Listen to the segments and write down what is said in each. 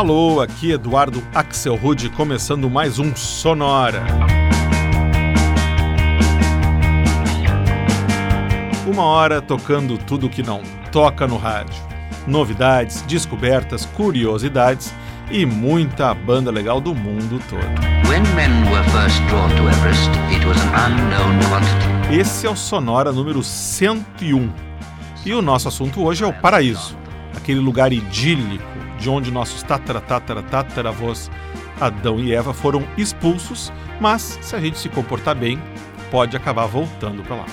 Alô, aqui Eduardo Axelrod começando mais um Sonora. Uma hora tocando tudo que não toca no rádio. Novidades, descobertas, curiosidades e muita banda legal do mundo todo. Esse é o Sonora número 101. E o nosso assunto hoje é o paraíso, aquele lugar idílico de onde nossos tatara tatara Adão e Eva foram expulsos, mas se a gente se comportar bem, pode acabar voltando para lá.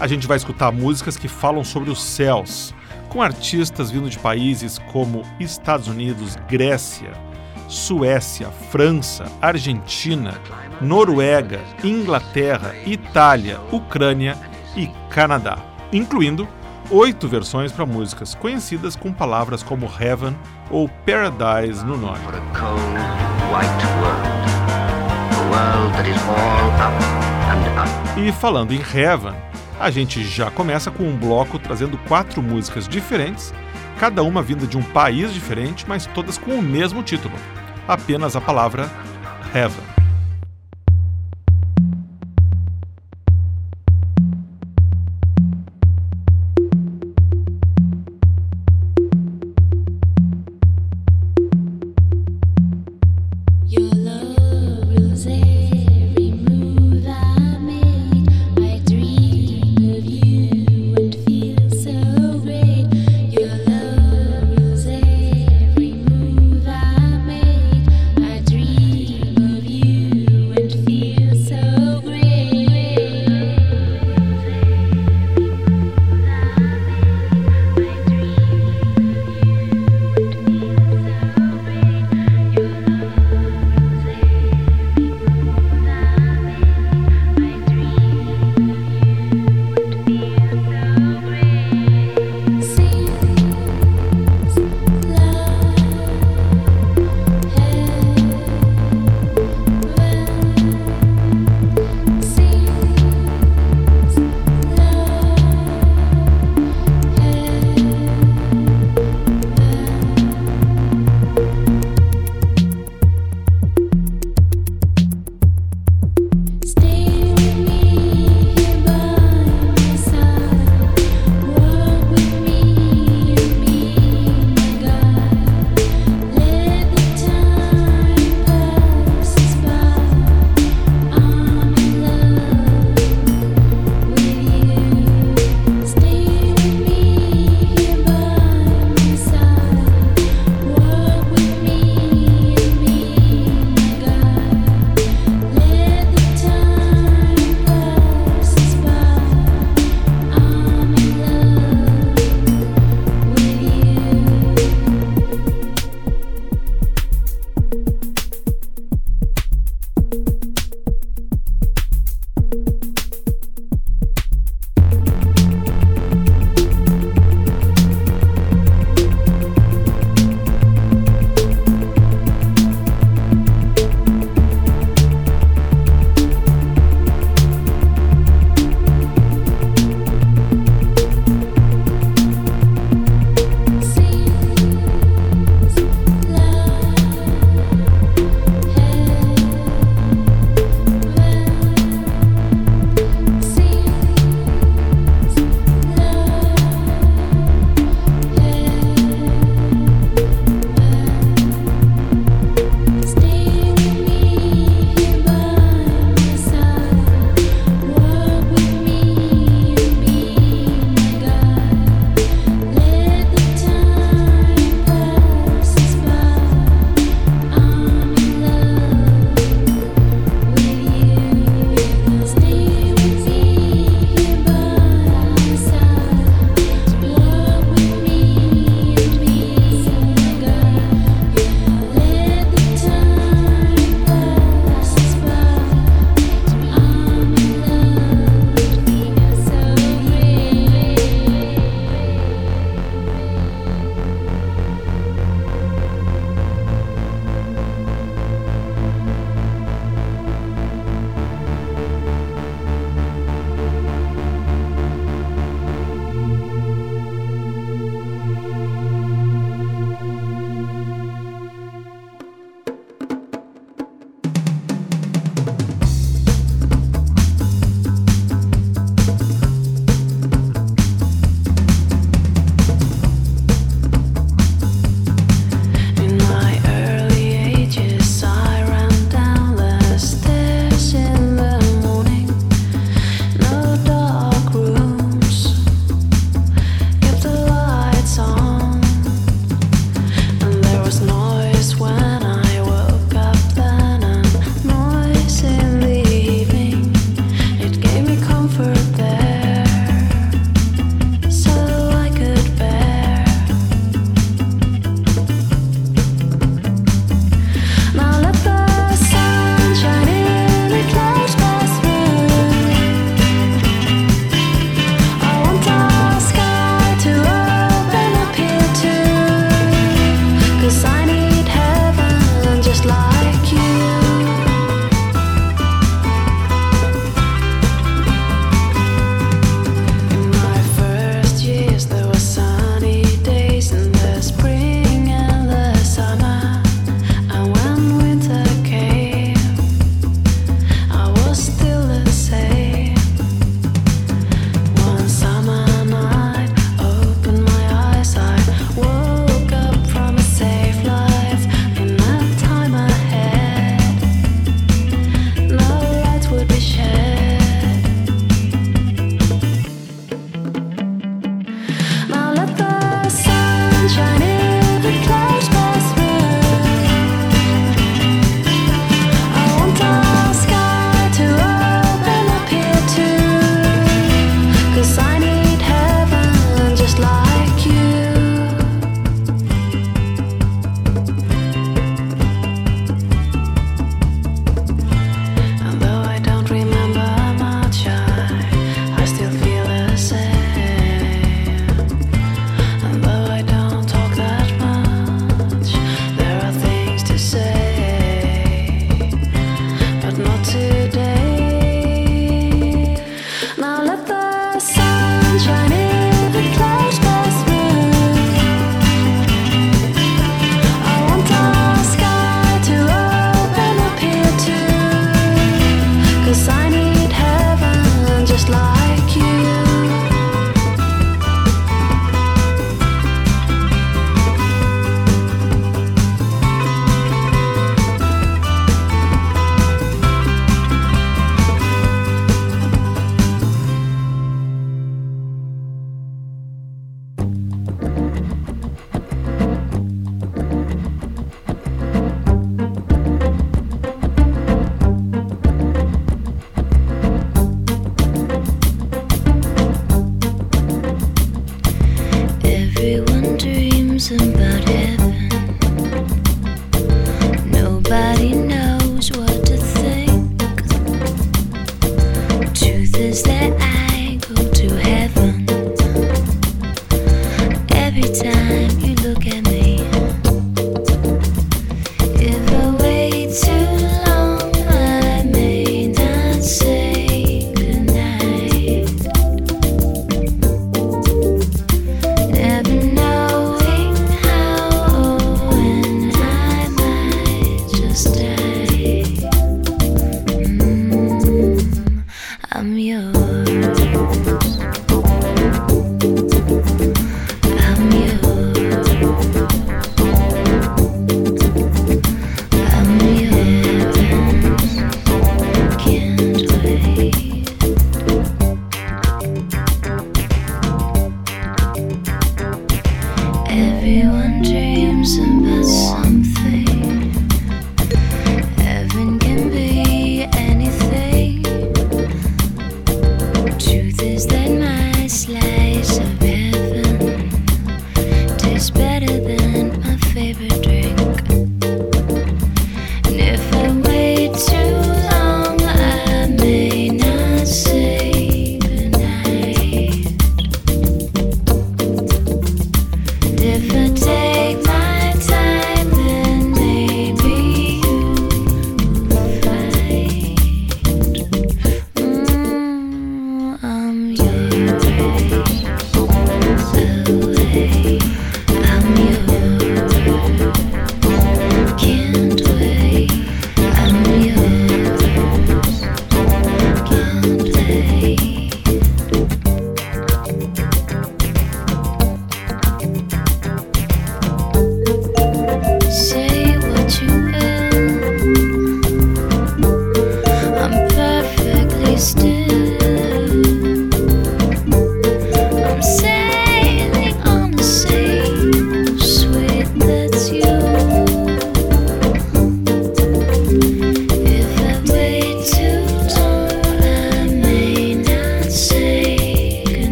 A gente vai escutar músicas que falam sobre os céus, com artistas vindo de países como Estados Unidos, Grécia, Suécia, França, Argentina, Noruega, Inglaterra, Itália, Ucrânia e Canadá, incluindo oito versões para músicas conhecidas com palavras como Heaven ou Paradise no nome. E falando em Heaven, a gente já começa com um bloco trazendo quatro músicas diferentes, cada uma vinda de um país diferente, mas todas com o mesmo título, apenas a palavra Heaven.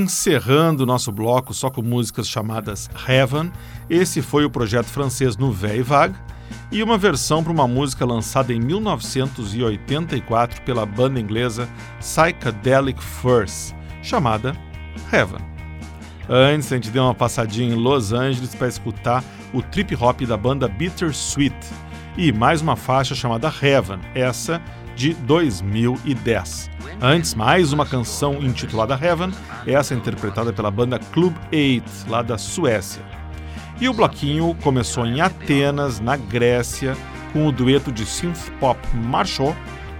Encerrando o nosso bloco só com músicas chamadas Heaven, esse foi o projeto francês Nouvelle Vague e uma versão para uma música lançada em 1984 pela banda inglesa Psychedelic Furs, chamada Heaven. Antes, a gente deu uma passadinha em Los Angeles para escutar o trip hop da banda Bittersweet. E mais uma faixa chamada Heaven, essa de 2010. Antes, mais uma canção intitulada Heaven, essa interpretada pela banda Club 8, lá da Suécia. E o bloquinho começou em Atenas, na Grécia, com o dueto de synth pop Marchot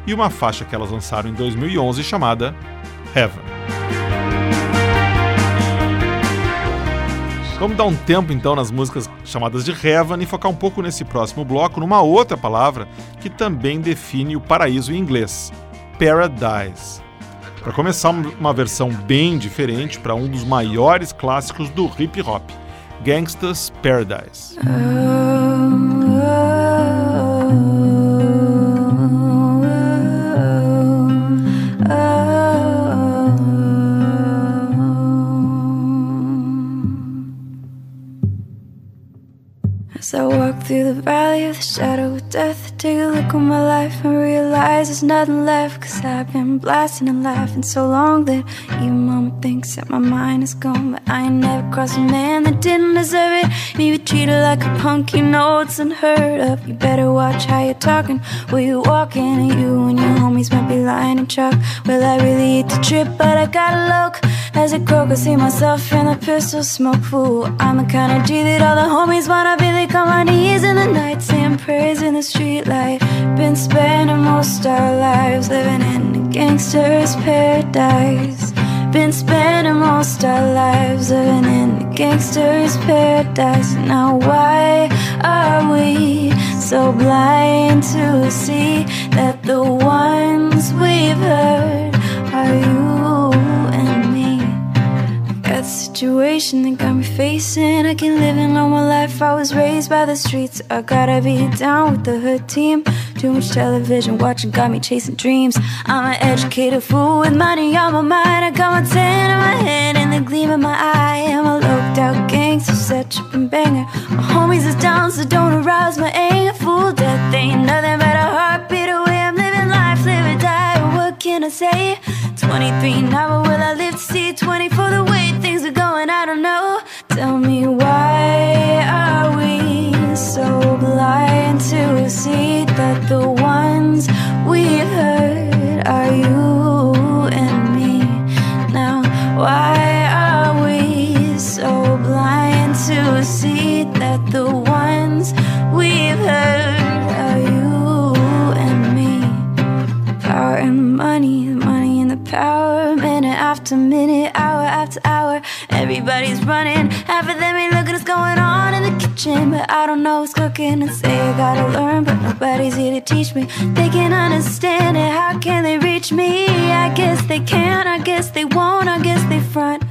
e uma faixa que elas lançaram em 2011 chamada Heaven. Vamos dar um tempo então nas músicas chamadas de Heaven e focar um pouco nesse próximo bloco numa outra palavra que também define o paraíso em inglês: Paradise. Para começar, uma versão bem diferente para um dos maiores clássicos do hip hop. Gangsta's Paradise. As I walk through the valley of the shadow of death, take a look at my life and realize there's nothing left. Cause I've been blasting and laughing so long that even mama thinks that my mind is gone. But I ain't never crossed a man that didn't deserve it. And you treated like a punk, you know it's unheard of. You better watch how you're talking, where you're walking, and you and your homies might be lying in chalk. Will I really hate to trip, but I gotta look. As a croak, I see myself in the pistol smoke. Fool, I'm the kind of G that all the homies wanna be. They on my knees in the night, saying prayers in the streetlight. Been spending most our lives living in a gangster's paradise. Been spending most our lives living in a gangster's paradise. Now, why are we so blind to see that the ones we've heard are you situation that got me facing. I can't live in my life. I was raised by the streets. I gotta be down with the hood team. Too much television watching got me chasing dreams. I'm an educated fool with money on my mind. I got my tan in my head and the gleam in my eye. I'm a loped out gangster, set up and banger. My homies is down, so don't arouse my anger. Fool, death ain't nothing but a heartbeat away. I'm living life, live or die. What can I say? 23 now, but will I live to see 24? The way things are going, I don't know. Tell me why are we so blind to see that the ones we've heard are you and me? Now, why are we so blind to see that the ones we've heard are you and me? Power and money, money and the power, minute after minute, hour hour. Everybody's running, half of them ain't looking what's going on in the kitchen. But I don't know what's cooking and say I gotta learn, but nobody's here to teach me. They can understand it, how can they reach me? I guess they can, I guess they won't, I guess they front.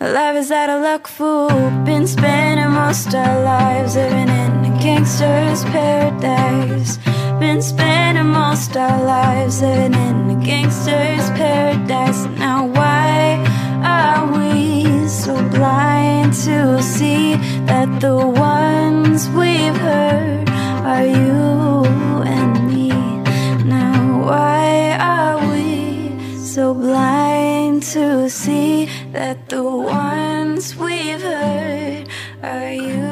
My life is out of luck, fool. Been spending most our lives living in a gangster's paradise. Been spending most our lives living in a gangster's paradise. Now, why are we so blind to see that the ones we've heard are you and me? Now, why are we so blind to see that the ones we've heard are you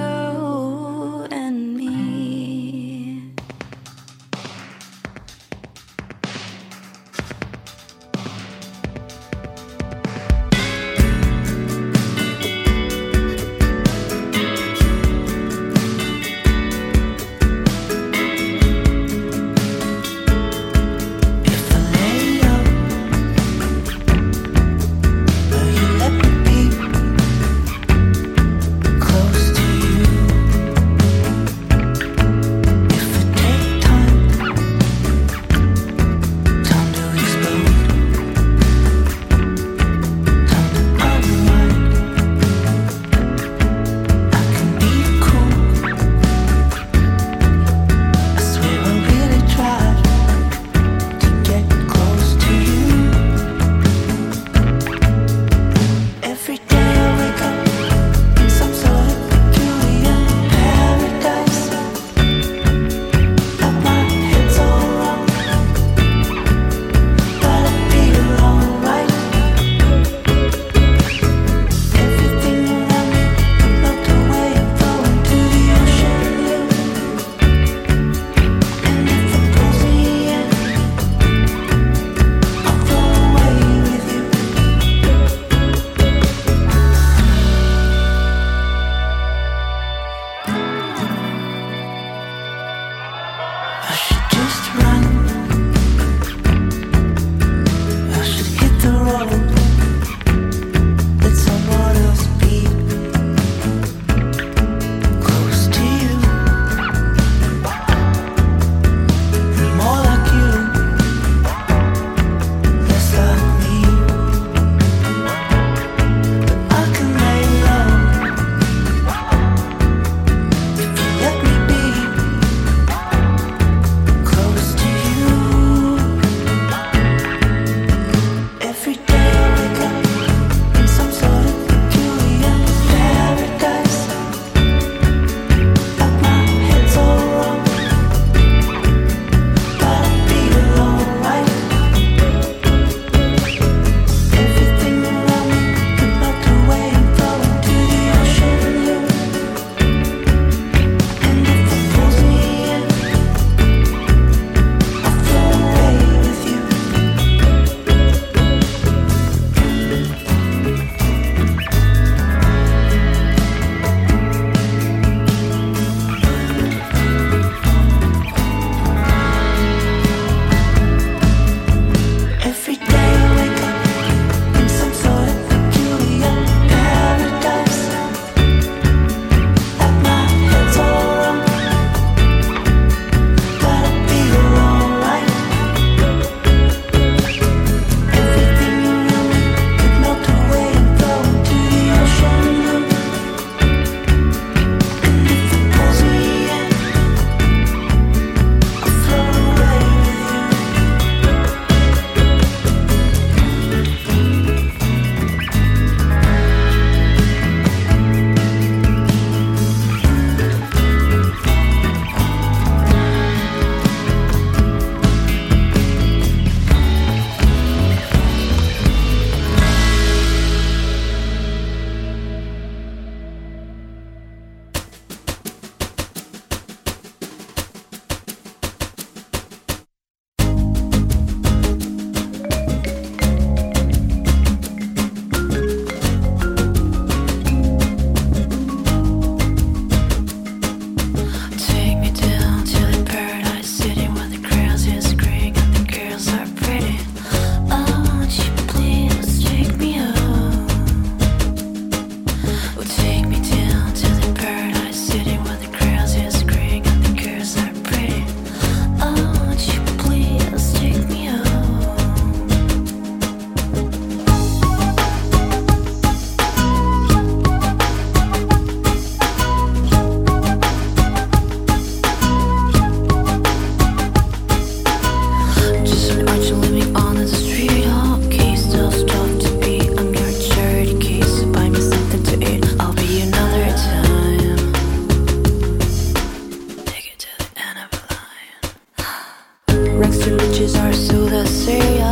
see ya.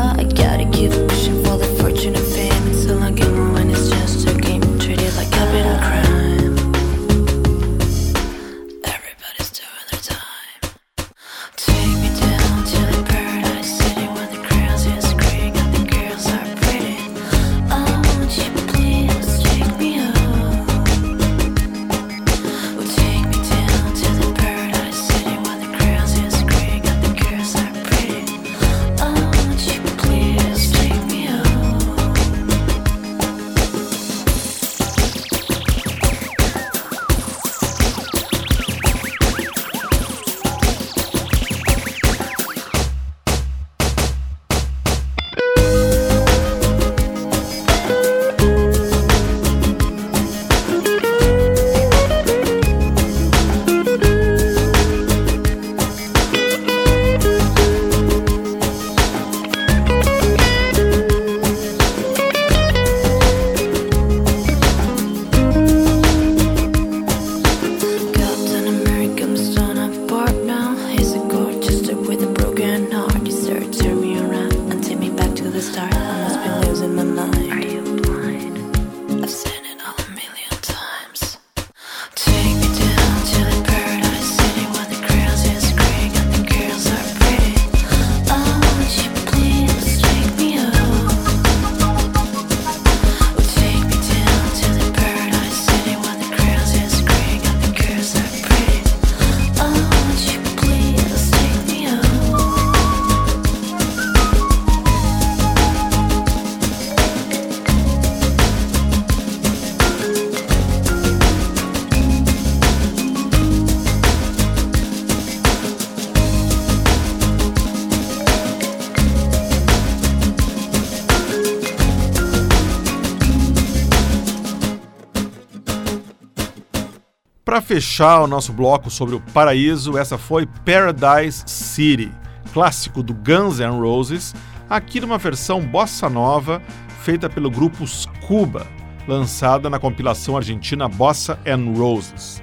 Fechar o nosso bloco sobre o paraíso, essa foi Paradise City, clássico do Guns N' Roses, aqui numa versão bossa nova feita pelo grupo Scuba, lançada na compilação argentina Bossa and Roses.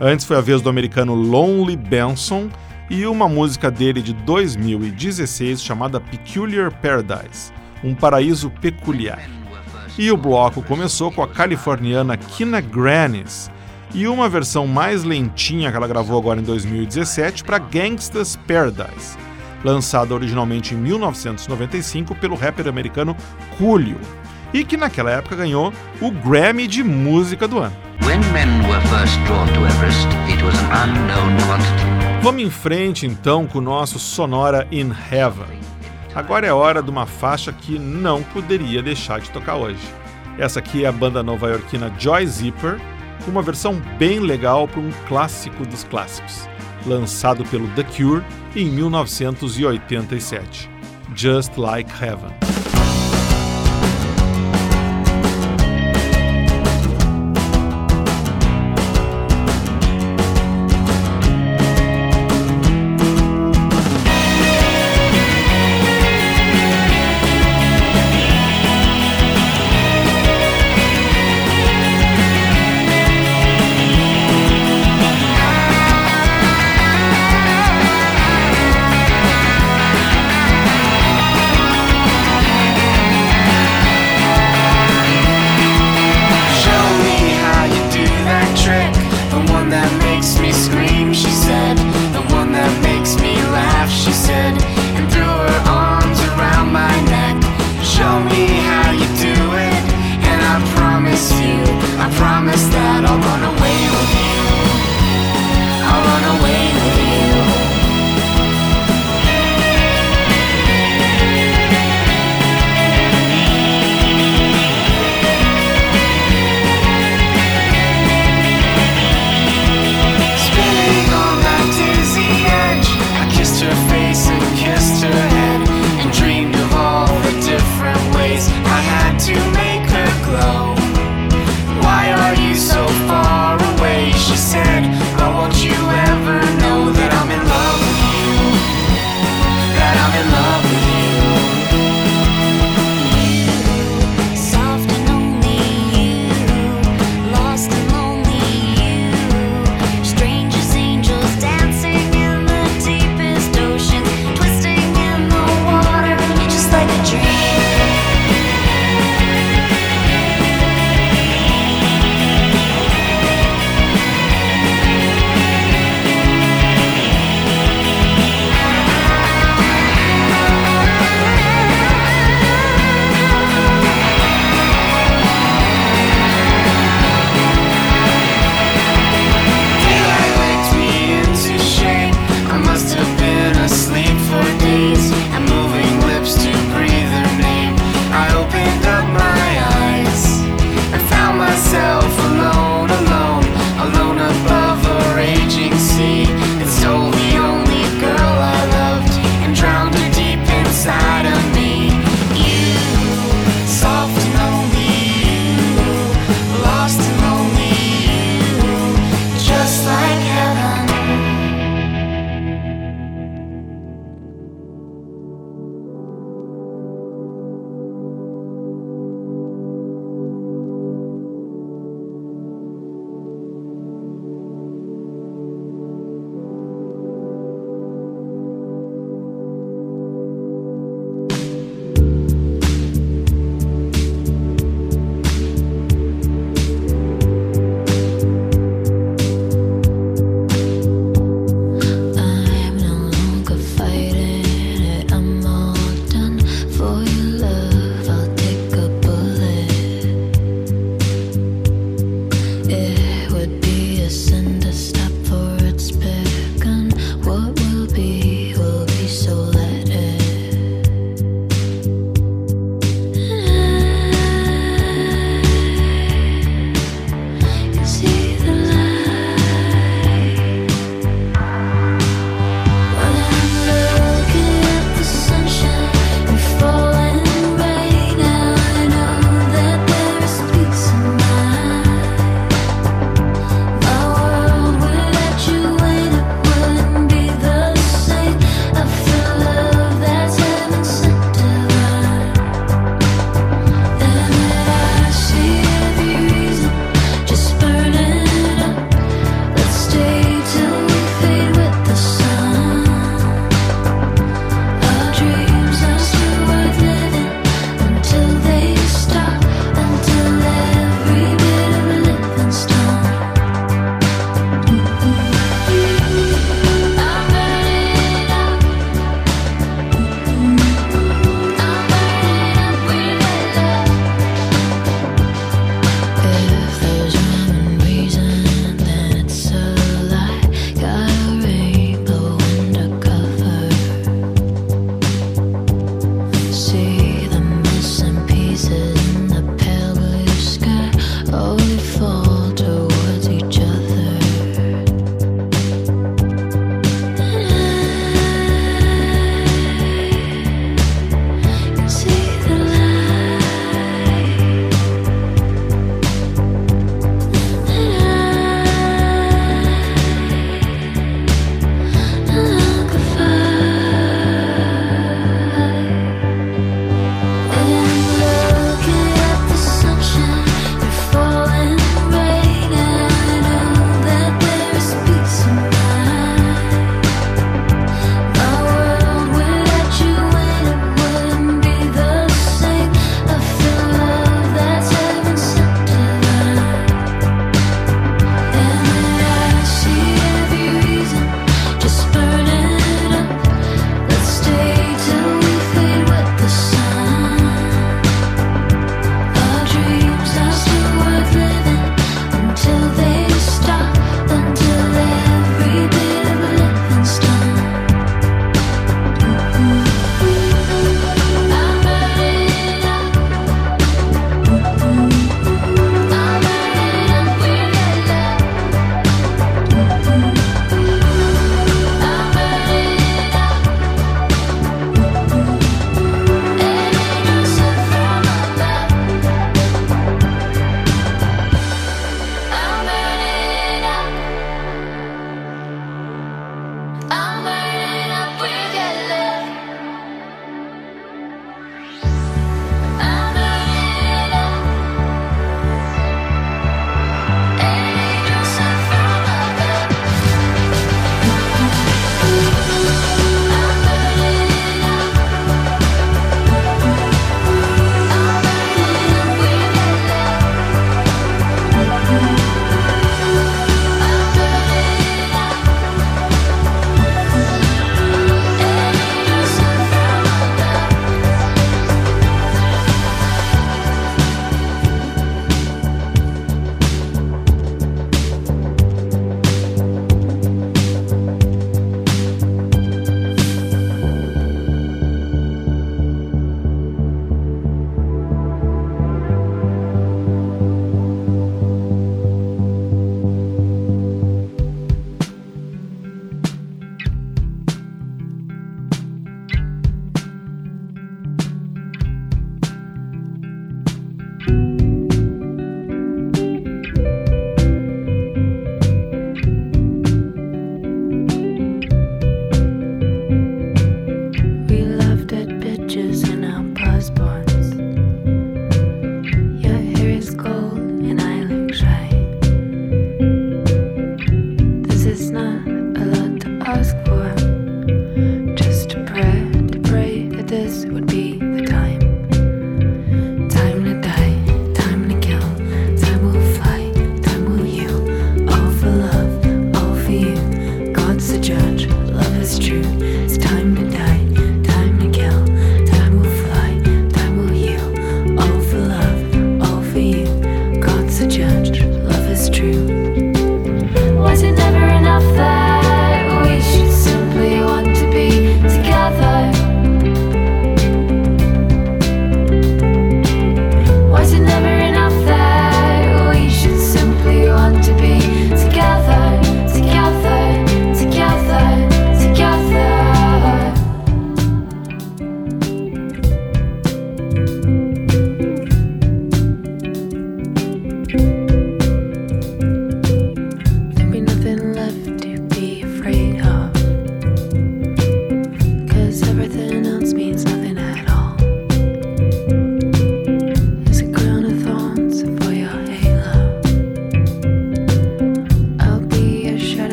Antes foi a vez do americano Lonely Benson e uma música dele de 2016 chamada Peculiar Paradise, um paraíso peculiar. E o bloco começou com a californiana Kina Grannis e uma versão mais lentinha que ela gravou agora em 2017 para Gangsta's Paradise, lançada originalmente em 1995 pelo rapper americano Coolio, e que naquela época ganhou o Grammy de Música do Ano. Vamos em frente então com o nosso Sonora in Heaven. Agora é hora de uma faixa que não poderia deixar de tocar hoje. Essa aqui é a banda nova-iorquina Joy Zipper, uma versão bem legal para um clássico dos clássicos, lançado pelo The Cure em 1987, Just Like Heaven.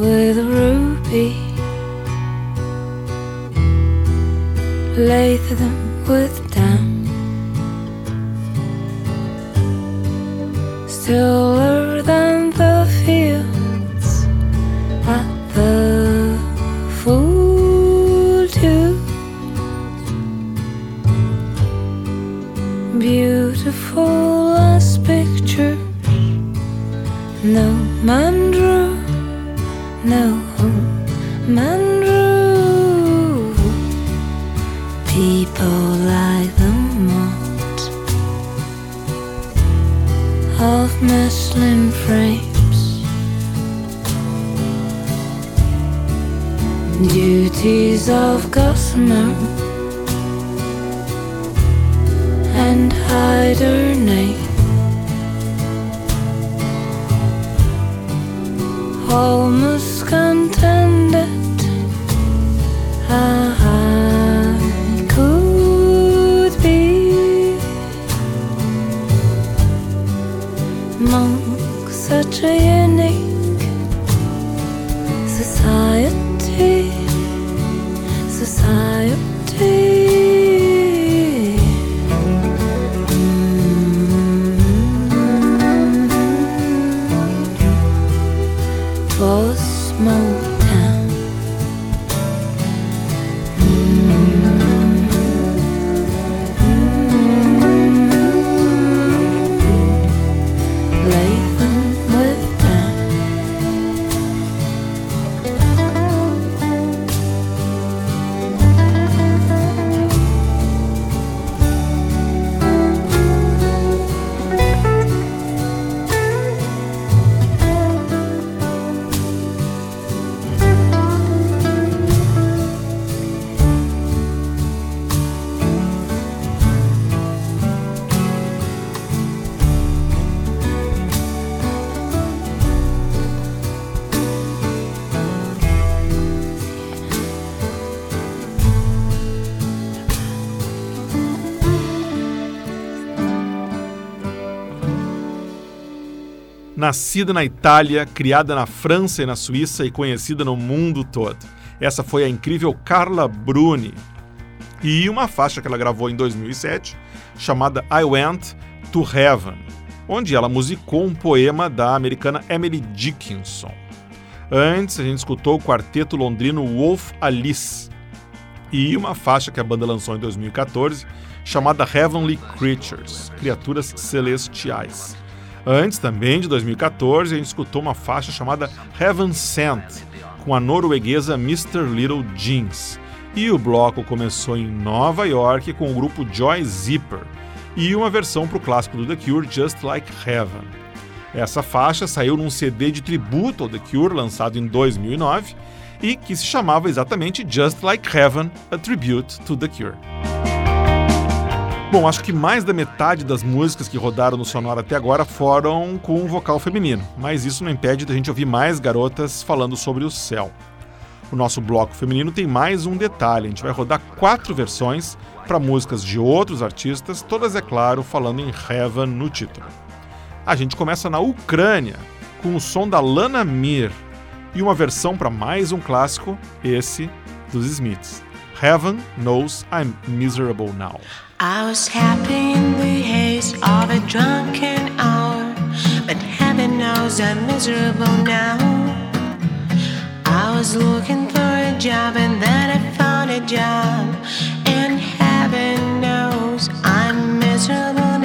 with a ruby. Lather them with down. Still Nascida na Itália, criada na França e na Suíça e conhecida no mundo todo. Essa foi a incrível Carla Bruni. E uma faixa que ela gravou em 2007, chamada I Went to Heaven, onde ela musicou um poema da americana Emily Dickinson. Antes, a gente escutou o quarteto londrino Wolf Alice e uma faixa que a banda lançou em 2014, chamada Heavenly Creatures Criaturas Celestiais. Antes, também de 2014, a gente escutou uma faixa chamada Heaven Sent, com a norueguesa Mr. Little Jeans. E o bloco começou em Nova York com o grupo Joy Zipper e uma versão para o clássico do The Cure, Just Like Heaven. Essa faixa saiu num CD de tributo ao The Cure, lançado em 2009, e que se chamava exatamente Just Like Heaven, a Tribute to The Cure. Bom, acho que mais da metade das músicas que rodaram no Sonora até agora foram com um vocal feminino, mas isso não impede da gente ouvir mais garotas falando sobre o céu. O nosso bloco feminino tem mais um detalhe: a gente vai rodar quatro versões para músicas de outros artistas, todas, é claro, falando em Heaven no título. A gente começa na Ucrânia, com o som da Lana Mir e uma versão para mais um clássico, esse dos Smiths. Heaven Knows I'm Miserable Now. I was happy in the haze of a drunken hour, but heaven knows I'm miserable now. I was looking for a job and then I found a job, and heaven knows I'm miserable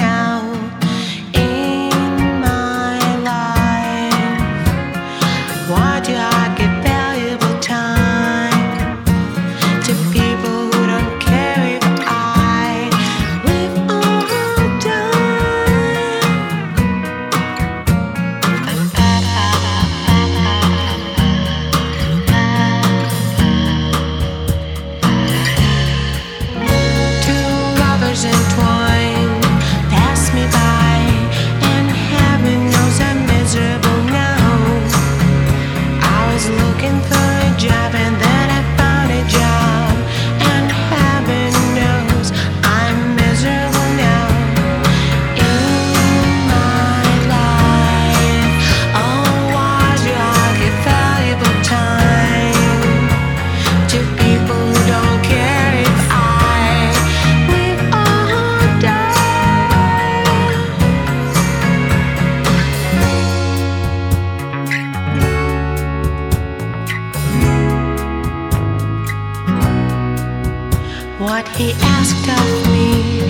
What he asked of me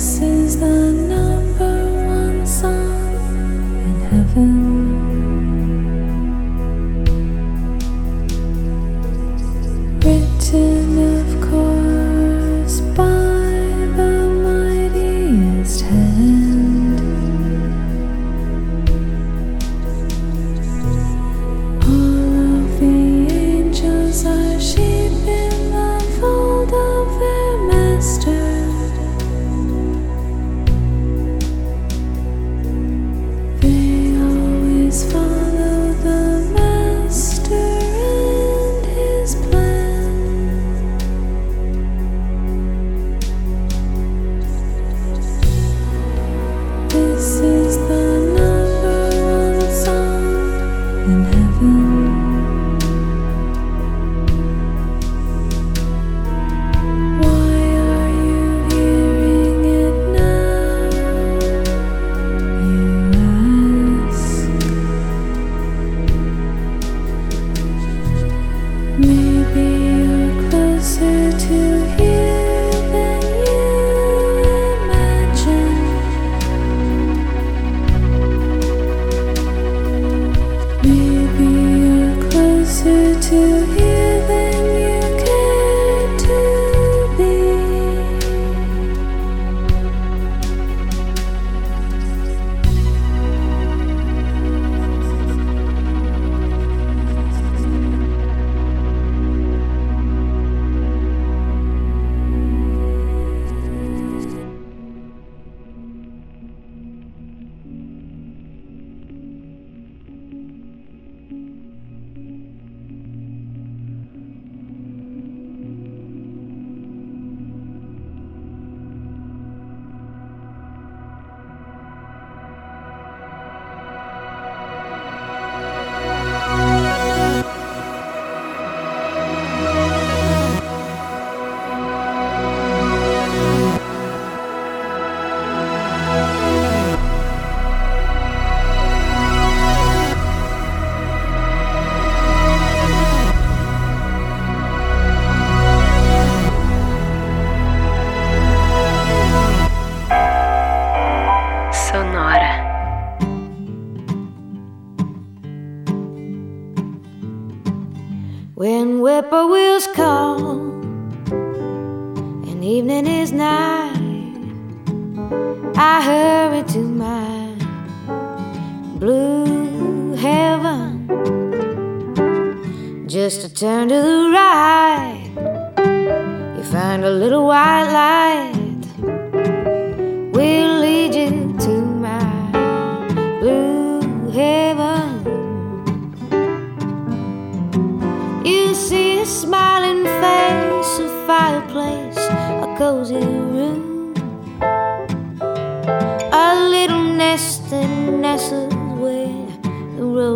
This is the number one song in heaven.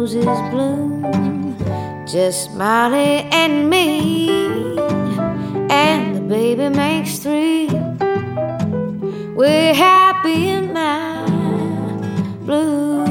Roses bloom. Just Molly and me, and the baby makes three. We're happy in my blue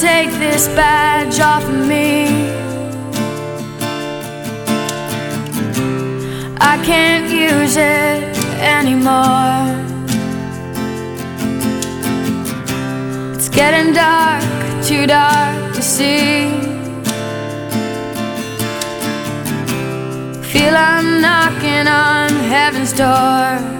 take this badge off of me. I can't use it anymore. It's getting dark, too dark to see. Feel I'm knocking on heaven's door.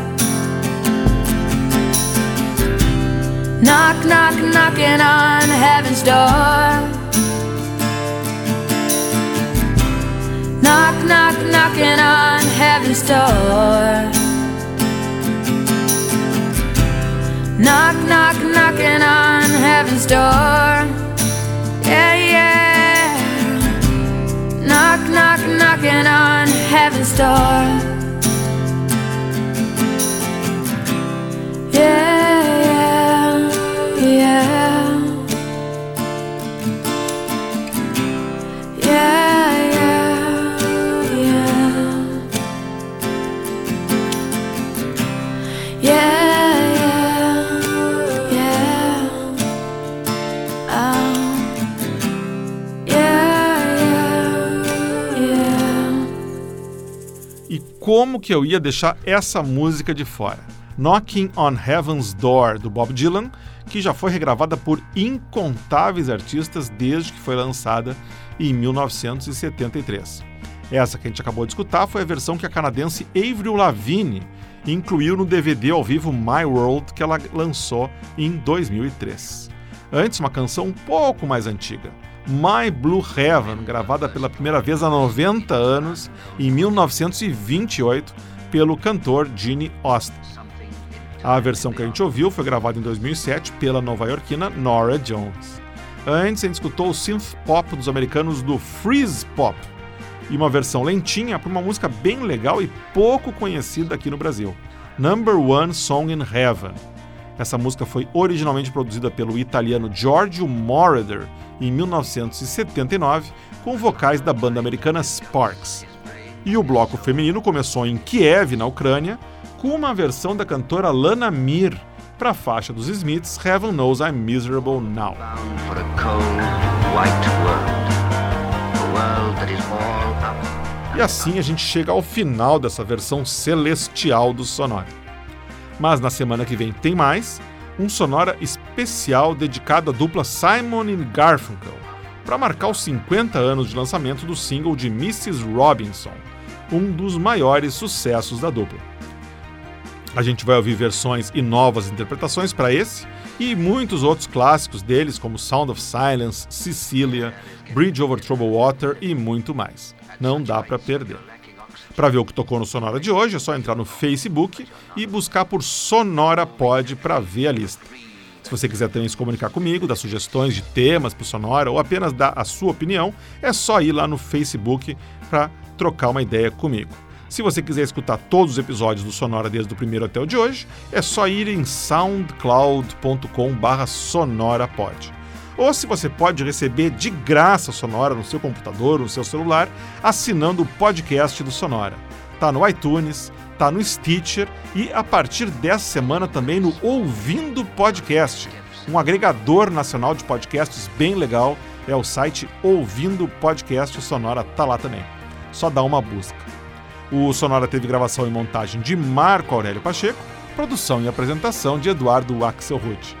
Knock, knock, knocking on heaven's door. Knock, knock, knocking on heaven's door. Knock, knock, knocking on heaven's door. Yeah, yeah. Knock, knock, knocking on heaven's door. Como que eu ia deixar essa música de fora? Knocking on Heaven's Door, do Bob Dylan, que já foi regravada por incontáveis artistas desde que foi lançada em 1973. Essa que a gente acabou de escutar foi a versão que a canadense Avril Lavigne incluiu no DVD ao vivo My World que ela lançou em 2003. Antes, uma canção um pouco mais antiga, My Blue Heaven, gravada pela primeira vez há 90 anos, em 1928, pelo cantor Gene Austin. A versão que a gente ouviu foi gravada em 2007 pela nova-iorquina Nora Jones. Antes, a gente escutou o synth pop dos americanos do Freeze Pop, e uma versão lentinha para uma música bem legal e pouco conhecida aqui no Brasil, Number One Song in Heaven. Essa música foi originalmente produzida pelo italiano Giorgio Moroder em 1979, com vocais da banda americana Sparks. E o bloco feminino começou em Kiev, na Ucrânia, com uma versão da cantora Lana Mir para a faixa dos Smiths Heaven Knows I'm Miserable Now. E assim a gente chega ao final dessa versão celestial do Sonora. Mas na semana que vem tem mais, um Sonora especial dedicado à dupla Simon Garfunkel, para marcar os 50 anos de lançamento do single de Mrs. Robinson, um dos maiores sucessos da dupla. A gente vai ouvir versões e novas interpretações para esse e muitos outros clássicos deles, como Sound of Silence, Cecilia, Bridge Over Troubled Water e muito mais. Não dá para perder. Para ver o que tocou no Sonora de hoje, é só entrar no Facebook e buscar por Sonora Pod para ver a lista. Se você quiser também se comunicar comigo, dar sugestões de temas para o Sonora ou apenas dar a sua opinião, é só ir lá no Facebook para trocar uma ideia comigo. Se você quiser escutar todos os episódios do Sonora desde o primeiro até o de hoje, é só ir em soundcloud.com/sonorapod. Ou se você pode receber de graça Sonora no seu computador, no seu celular, assinando o podcast do Sonora. Tá no iTunes, tá no Stitcher e a partir dessa semana também no Ouvindo Podcast, um agregador nacional de podcasts bem legal. É o site Ouvindo Podcast Sonora, tá lá também. Só dá uma busca. O Sonora teve gravação e montagem de Marco Aurélio Pacheco, produção e apresentação de Eduardo Axelrod.